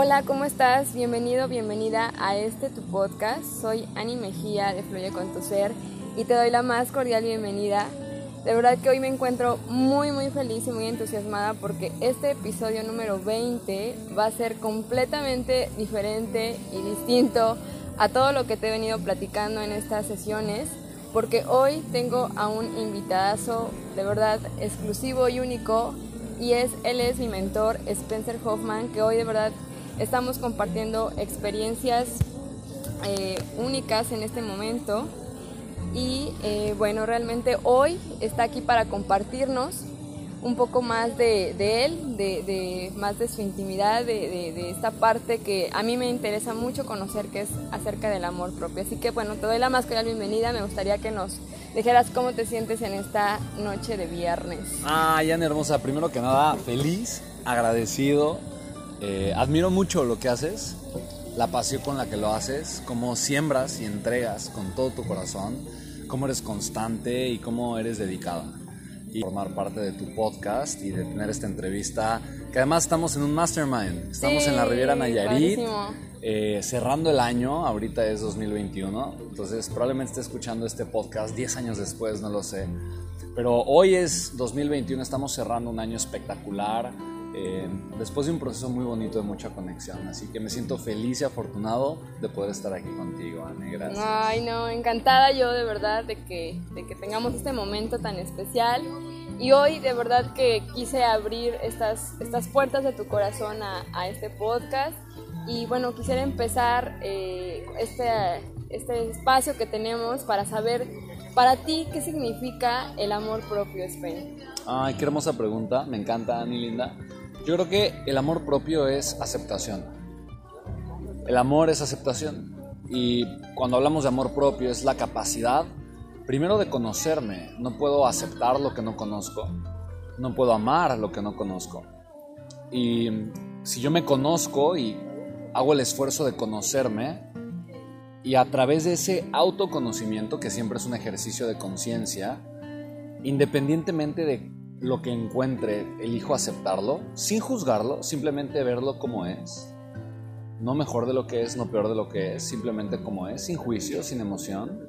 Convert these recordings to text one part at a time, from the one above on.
Hola, ¿cómo estás? Bienvenido, bienvenida a este tu podcast. Soy Ani Mejía de Fluye con tu Ser y te doy la más cordial bienvenida. De verdad que hoy me encuentro muy muy feliz y muy entusiasmada porque este episodio número 20 va a ser completamente diferente y distinto a todo lo que te he venido platicando en estas sesiones porque hoy tengo a un invitadazo de verdad exclusivo y único y es él es mi mentor Spencer Hoffman que hoy de verdad estamos compartiendo experiencias eh, únicas en este momento y eh, bueno realmente hoy está aquí para compartirnos un poco más de, él, de, más de su intimidad, de, esta parte que a mí me interesa mucho conocer, que es acerca del amor propio. Así que bueno, te doy la más cordial bienvenida. Me gustaría que nos dijeras cómo te sientes en esta noche de viernes. Ah, Jan hermosa, primero que nada, feliz, agradecido. Eh, admiro mucho lo que haces, la pasión con la que lo haces, cómo siembras y entregas con todo tu corazón, cómo eres constante y cómo eres dedicada y formar parte de tu podcast y de tener esta entrevista. Que además estamos en un mastermind. Estamos en la Riviera Nayarit. Eh, cerrando el año, ahorita es 2021, entonces probablemente esté escuchando este podcast 10 años después, no lo sé. Pero hoy es 2021, estamos cerrando un año espectacular, eh, después de un proceso muy bonito de mucha conexión. Así que me siento feliz y afortunado de poder estar aquí contigo, Anne. Gracias. Ay, no, encantada yo de verdad de que, de que tengamos este momento tan especial. Y hoy de verdad que quise abrir estas, estas puertas de tu corazón a, a este podcast. Y bueno, quisiera empezar eh, este, este espacio que tenemos para saber para ti qué significa el amor propio, Spen. Ay, qué hermosa pregunta. Me encanta, Ani Linda. Yo creo que el amor propio es aceptación. El amor es aceptación. Y cuando hablamos de amor propio es la capacidad, primero de conocerme. No puedo aceptar lo que no conozco. No puedo amar lo que no conozco. Y si yo me conozco y hago el esfuerzo de conocerme, y a través de ese autoconocimiento, que siempre es un ejercicio de conciencia, independientemente de lo que encuentre, elijo aceptarlo, sin juzgarlo, simplemente verlo como es. No mejor de lo que es, no peor de lo que es, simplemente como es, sin juicio, sin emoción.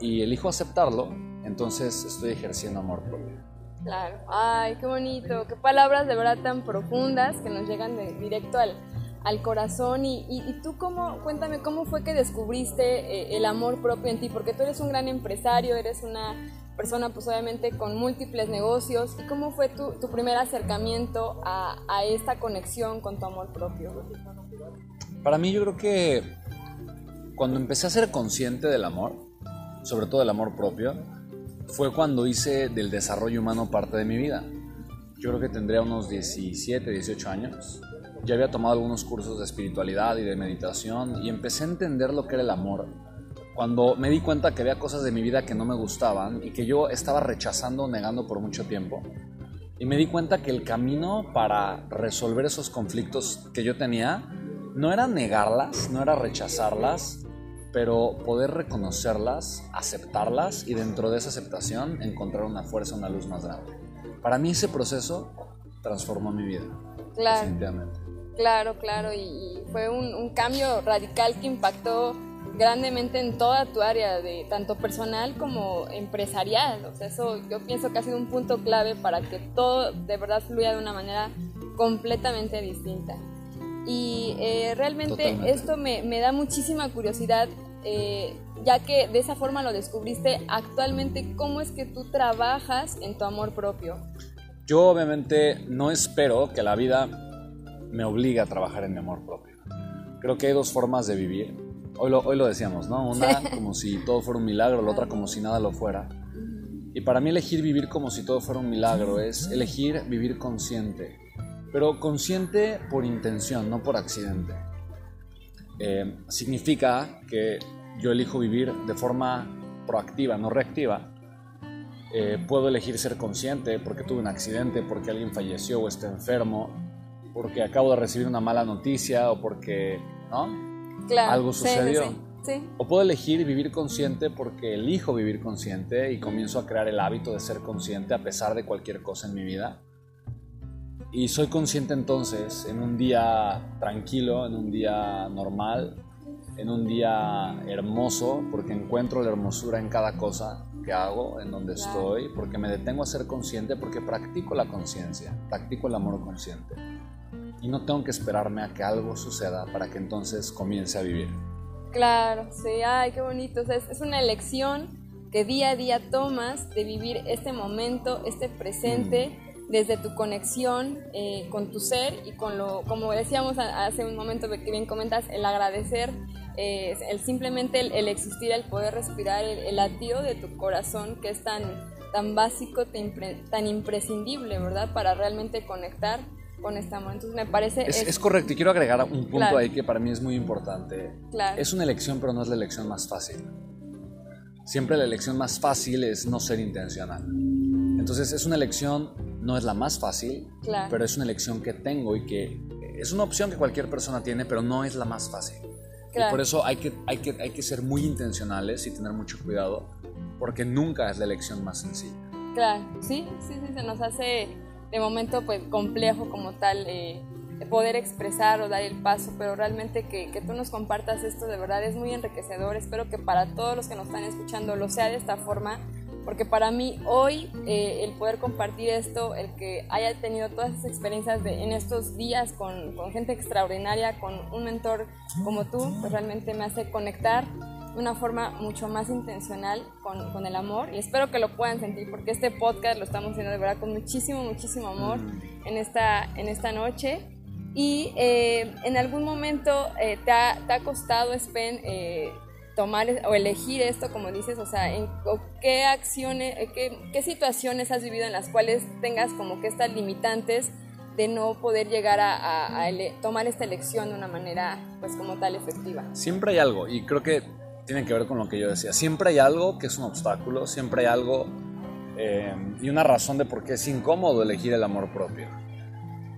Y elijo aceptarlo, entonces estoy ejerciendo amor propio. Claro, ay, qué bonito, qué palabras de verdad tan profundas que nos llegan de, directo al, al corazón. Y, y, tú, cómo, cuéntame, ¿cómo fue que descubriste eh, el amor propio en ti? Porque tú eres un gran empresario, eres una persona pues obviamente con múltiples negocios. ¿Y cómo fue tu, tu primer acercamiento a, a, esta conexión con tu amor propio? Para mí yo creo que cuando empecé a ser consciente del amor, sobre todo del amor propio, fue cuando hice del desarrollo humano parte de mi vida. Yo creo que tendría unos 17, 18 años. Ya había tomado algunos cursos de espiritualidad y de meditación y empecé a entender lo que era el amor cuando me di cuenta que había cosas de mi vida que no me gustaban y que yo estaba rechazando o negando por mucho tiempo. Y me di cuenta que el camino para resolver esos conflictos que yo tenía no era negarlas, no era rechazarlas, pero poder reconocerlas, aceptarlas y dentro de esa aceptación encontrar una fuerza, una luz más grande. Para mí ese proceso transformó mi vida. Claro. Definitivamente. Claro, claro, y, fue un, un cambio radical que impactó grandemente en toda tu área, de tanto personal como empresarial. O sea, eso yo pienso que ha sido un punto clave para que todo de verdad fluya de una manera completamente distinta. Y eh, realmente esto me, me, da muchísima curiosidad, eh, ya que de esa forma lo descubriste actualmente, ¿cómo es que tú trabajas en tu amor propio? Yo obviamente no espero que la vida me obligue a trabajar en mi amor propio. Creo que hay dos formas de vivir Hoy lo, hoy lo decíamos, ¿no? Una como si todo fuera un milagro, la otra como si nada lo fuera. Y para mí elegir vivir como si todo fuera un milagro es elegir vivir consciente, pero consciente por intención, no por accidente. Eh, significa que yo elijo vivir de forma proactiva, no reactiva. Eh, puedo elegir ser consciente porque tuve un accidente, porque alguien falleció o está enfermo, porque acabo de recibir una mala noticia o porque, ¿no? Algo sucedió. O puedo elegir vivir consciente porque elijo vivir consciente y comienzo a crear el hábito de ser consciente a pesar de cualquier cosa en mi vida. Y soy consciente entonces, en un día tranquilo, en un día normal, en un día hermoso, porque encuentro la hermosura en cada cosa que hago, en donde estoy, porque me detengo a ser consciente, porque practico la conciencia, practico el amor consciente. Y no tengo que esperarme a que algo suceda para que entonces comience a vivir. Claro, sí, ay, qué bonito. es, es una elección que día a día tomas de vivir este momento, este presente. Mm desde tu conexión eh, con tu ser y con lo, como decíamos hace un momento que bien comentas, el agradecer, eh, el simplemente el, existir, el poder respirar, el, latido de tu corazón que es tan, tan básico, tan, imprescindible, ¿verdad? Para realmente conectar con este amor. Entonces me parece... Es, correcto y quiero agregar un punto ahí que para mí es muy importante. Es una elección, pero no es la elección más fácil. Siempre la elección más fácil es no ser intencional. Entonces es una elección, no es la más fácil, pero es una elección que tengo y que es una opción que cualquier persona tiene, pero no es la más fácil. Y por eso hay que, hay, que, hay que ser muy intencionales y tener mucho cuidado, porque nunca es la elección más sencilla. Claro, sí, sí, sí, se nos hace de momento pues complejo como tal eh, poder expresar o dar el paso, pero realmente que, que, tú nos compartas esto de verdad es muy enriquecedor. Espero que para todos los que nos están escuchando lo sea de esta forma porque para mí hoy eh, el poder compartir esto, el que haya tenido todas esas experiencias de, en estos días con, con, gente extraordinaria, con un mentor como tú, pues realmente me hace conectar de una forma mucho más intencional con, con, el amor y espero que lo puedan sentir porque este podcast lo estamos haciendo de verdad con muchísimo, muchísimo amor mm. en esta, en esta noche. Y eh, en algún momento eh, te, ha, te, ha, costado, Spen, tomar o elegir esto, como dices, o sea, en qué acciones, eh, qué, qué, situaciones has vivido en las cuales tengas como que estas limitantes de no poder llegar a, tomar esta elección de una manera, pues como tal, efectiva. Siempre hay algo, y creo que tiene que ver con lo que yo decía, siempre hay algo que es un obstáculo, siempre hay algo eh, y una razón de por qué es incómodo elegir el amor propio.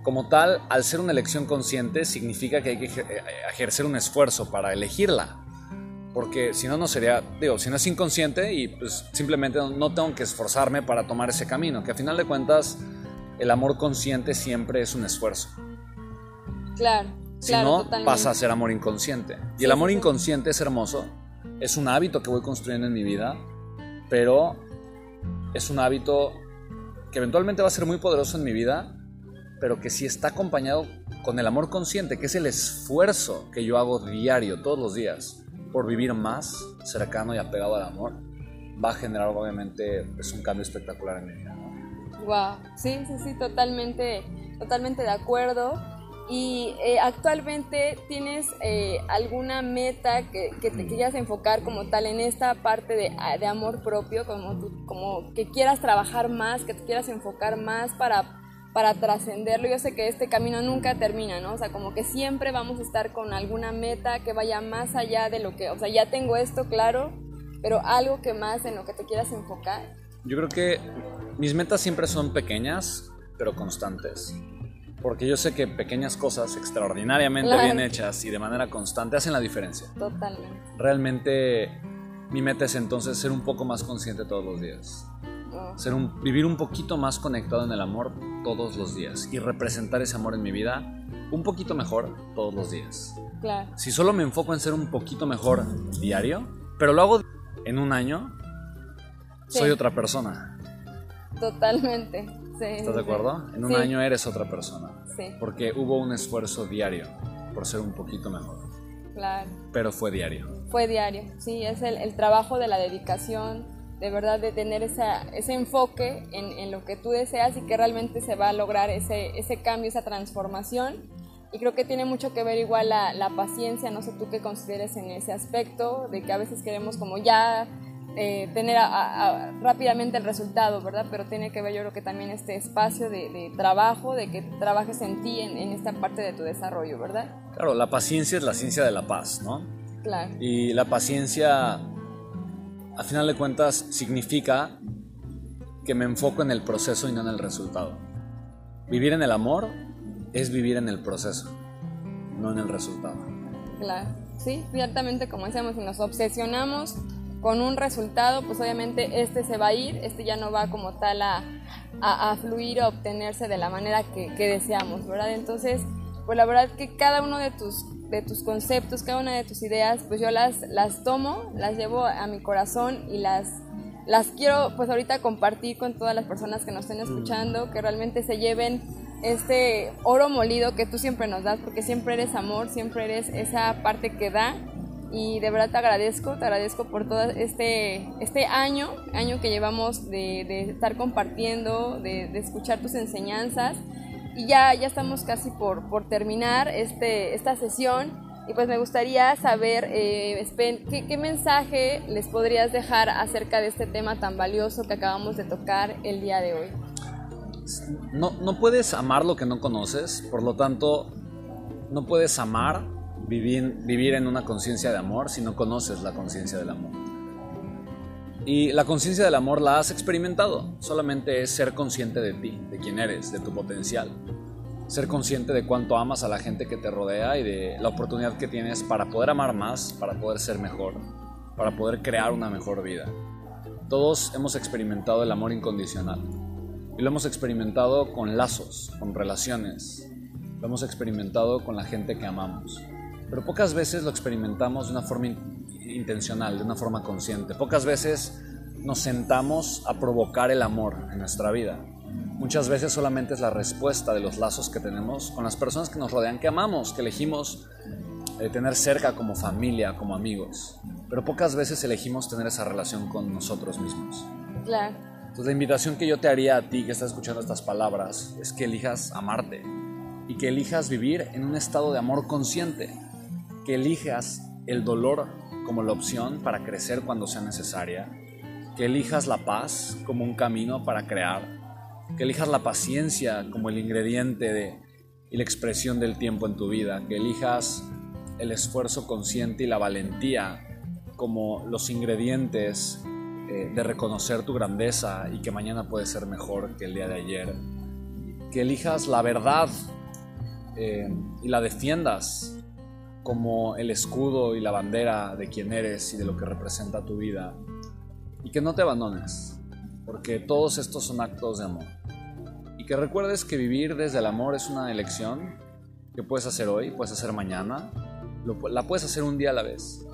Como tal, al ser una elección consciente, significa que hay que eh, ejercer un esfuerzo para elegirla porque si no, no sería, digo, si no es inconsciente y pues simplemente no tengo que esforzarme para tomar ese camino, que a final de cuentas el amor consciente siempre es un esfuerzo. Claro. Si no, pasa a ser amor inconsciente. Y el amor inconsciente es hermoso, es un hábito que voy construyendo en mi vida, pero es un hábito que eventualmente va a ser muy poderoso en mi vida, pero que si está acompañado con el amor consciente, que es el esfuerzo que yo hago diario, todos los días, por vivir más cercano y apegado al amor, va a generar obviamente es pues, un cambio espectacular en mi vida. Wow, sí, sí, sí, totalmente, totalmente de acuerdo. Y eh, actualmente tienes eh, alguna meta que, que, te quieras enfocar como tal en esta parte de, de amor propio, como, como que quieras trabajar más, que te quieras enfocar más para para trascenderlo. Yo sé que este camino nunca termina, ¿no? O sea, como que siempre vamos a estar con alguna meta que vaya más allá de lo que, o sea, ya tengo esto claro, pero algo que más en lo que te quieras enfocar. Yo creo que mis metas siempre son pequeñas, pero constantes. Porque yo sé que pequeñas cosas extraordinariamente bien hechas y de manera constante hacen la diferencia. Totalmente. Realmente mi meta es entonces ser un poco más consciente todos los días. Ser un, vivir un poquito más conectado en el amor todos los días y representar ese amor en mi vida un poquito mejor todos los días. Claro. Si solo me enfoco en ser un poquito mejor diario, pero lo hago en un año, soy otra persona. Totalmente. Sí, ¿Estás de acuerdo? En un año eres otra persona. Sí. Porque hubo un esfuerzo diario por ser un poquito mejor. Claro. Pero fue diario. Fue diario, sí, es el, el trabajo de la dedicación, de verdad de tener esa, ese enfoque en, en, lo que tú deseas y que realmente se va a lograr ese, ese cambio, esa transformación. Y creo que tiene mucho que ver igual la, la paciencia, no sé tú qué consideres en ese aspecto, de que a veces queremos como ya eh, tener rápidamente el resultado, ¿verdad? Pero tiene que ver yo creo que también este espacio de, de trabajo, de que trabajes en ti, en, en, esta parte de tu desarrollo, ¿verdad? Claro, la paciencia es la ciencia de la paz, ¿no? Claro. Y la paciencia a final de cuentas significa que me enfoco en el proceso y no en el resultado. Vivir en el amor es vivir en el proceso, no en el resultado. Claro, sí, ciertamente como decíamos, si nos obsesionamos con un resultado, pues obviamente este se va a ir, este ya no va como tal a, a, fluir o a obtenerse de la manera que, que, deseamos, ¿verdad? Entonces, pues la verdad que cada uno de tus, de tus conceptos, cada una de tus ideas, pues yo las, las tomo, las llevo a mi corazón y las, las quiero pues ahorita compartir con todas las personas que nos estén escuchando, que realmente se lleven este oro molido que tú siempre nos das, porque siempre eres amor, siempre eres esa parte que da y de verdad te agradezco, te agradezco por todo este, este año, año que llevamos de, de estar compartiendo, de, de, escuchar tus enseñanzas y ya, ya estamos casi por, por terminar este, esta sesión y pues me gustaría saber, eh, ¿qué, ¿qué, mensaje les podrías dejar acerca de este tema tan valioso que acabamos de tocar el día de hoy. No, no puedes amar lo que no conoces, por lo tanto, no puedes amar vivir, en una conciencia de amor si no conoces la conciencia del amor. Y la conciencia del amor la has experimentado, solamente es ser consciente de ti, de quién eres, de tu potencial. Ser consciente de cuánto amas a la gente que te rodea y de la oportunidad que tienes para poder amar más, para poder ser mejor, para poder crear una mejor vida. Todos hemos experimentado el amor incondicional y lo hemos experimentado con lazos, con relaciones, lo hemos experimentado con la gente que amamos. Pero pocas veces lo experimentamos de una forma intencional, de una forma consciente. Pocas veces nos sentamos a provocar el amor en nuestra vida. Muchas veces solamente es la respuesta de los lazos que tenemos con las personas que nos rodean, que amamos, que elegimos eh, tener cerca como familia, como amigos. Pero pocas veces elegimos tener esa relación con nosotros mismos. Claro. Entonces la invitación que yo te haría a ti que estás escuchando estas palabras es que elijas amarte y que elijas vivir en un estado de amor consciente que elijas el dolor como la opción para crecer cuando sea necesaria, que elijas la paz como un camino para crear, que elijas la paciencia como el ingrediente y la expresión del tiempo en tu vida, que elijas el esfuerzo consciente y la valentía como los ingredientes eh, de reconocer tu grandeza y que mañana puede ser mejor que el día de ayer, que elijas la verdad eh, y la defiendas como el escudo y la bandera de quién eres y de lo que representa tu vida. Y que no te abandones, porque todos estos son actos de amor. Y que recuerdes que vivir desde el amor es una elección que puedes hacer hoy, puedes hacer mañana, la puedes hacer un día a la vez.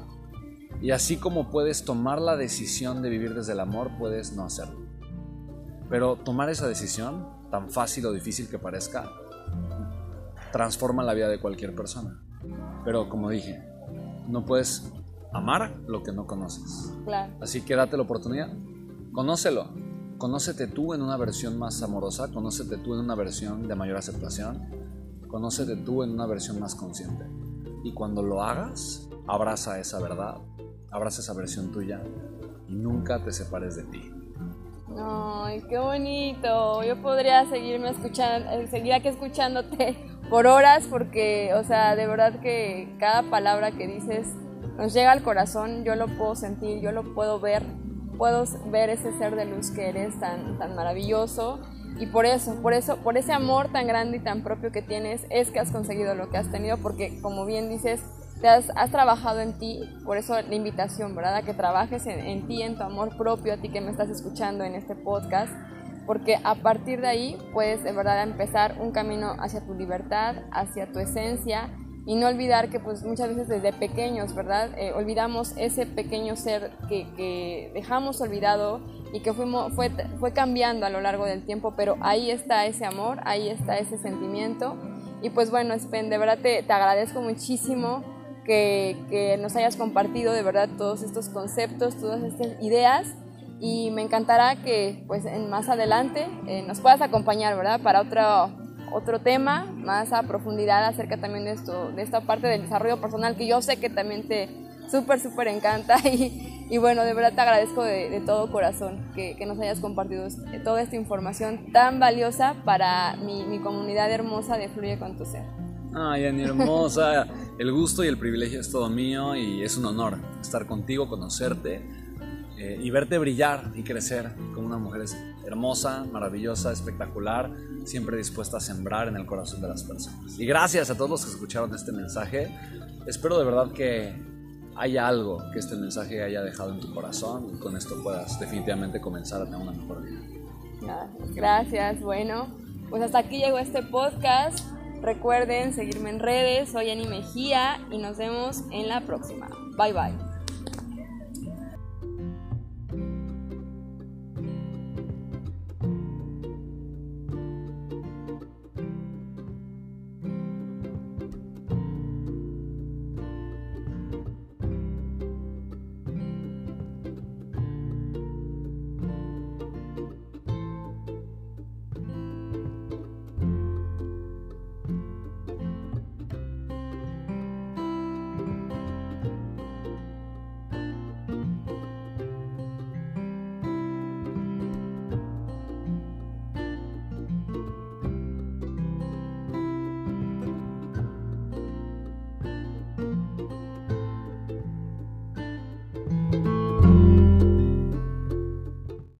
Y así como puedes tomar la decisión de vivir desde el amor, puedes no hacerlo. Pero tomar esa decisión, tan fácil o difícil que parezca, transforma la vida de cualquier persona. Pero como dije, no puedes amar lo que no conoces. Claro. Así que date la oportunidad, conócelo. Conócete tú en una versión más amorosa, conócete tú en una versión de mayor aceptación, conócete tú en una versión más consciente. Y cuando lo hagas, abraza esa verdad, abraza esa versión tuya y nunca te separes de ti. Ay, qué bonito. Yo podría seguirme escuchando, eh, seguir aquí escuchándote por horas porque, o sea, de verdad que cada palabra que dices nos llega al corazón, yo lo puedo sentir, yo lo puedo ver, puedo ver ese ser de luz que eres tan, tan maravilloso y por eso, por eso, por ese amor tan grande y tan propio que tienes es que has conseguido lo que has tenido porque como bien dices, te has, has trabajado en ti, por eso la invitación, ¿verdad? A que trabajes en, en ti, en tu amor propio, a ti que me estás escuchando en este podcast porque a partir de ahí puedes de verdad empezar un camino hacia tu libertad, hacia tu esencia y no olvidar que pues muchas veces desde pequeños, ¿verdad? Eh, olvidamos ese pequeño ser que, dejamos olvidado y que fuimos, fue, fue cambiando a lo largo del tiempo, pero ahí está ese amor, ahí está ese sentimiento y pues bueno, Spen, de verdad te, te agradezco muchísimo que, que nos hayas compartido de verdad todos estos conceptos, todas estas ideas y me encantará que pues en más adelante eh, nos puedas acompañar, ¿verdad? Para otro, otro tema más a profundidad acerca también de, esto, de esta parte del desarrollo personal que yo sé que también te súper, súper encanta y, y, bueno, de verdad te agradezco de, de todo corazón que, que, nos hayas compartido toda esta información tan valiosa para mi, mi comunidad hermosa de Fluye con tu Ser. Ay, Ani, hermosa. El gusto y el privilegio es todo mío y es un honor estar contigo, conocerte eh, y verte brillar y crecer como una mujer hermosa, maravillosa, espectacular, siempre dispuesta a sembrar en el corazón de las personas. Y gracias a todos los que escucharon este mensaje. Espero de verdad que haya algo que este mensaje haya dejado en tu corazón y con esto puedas definitivamente comenzar a tener una mejor vida. Gracias, bueno, pues hasta aquí llegó este podcast. Recuerden seguirme en redes, soy Ani Mejía y nos vemos en la próxima. Bye bye.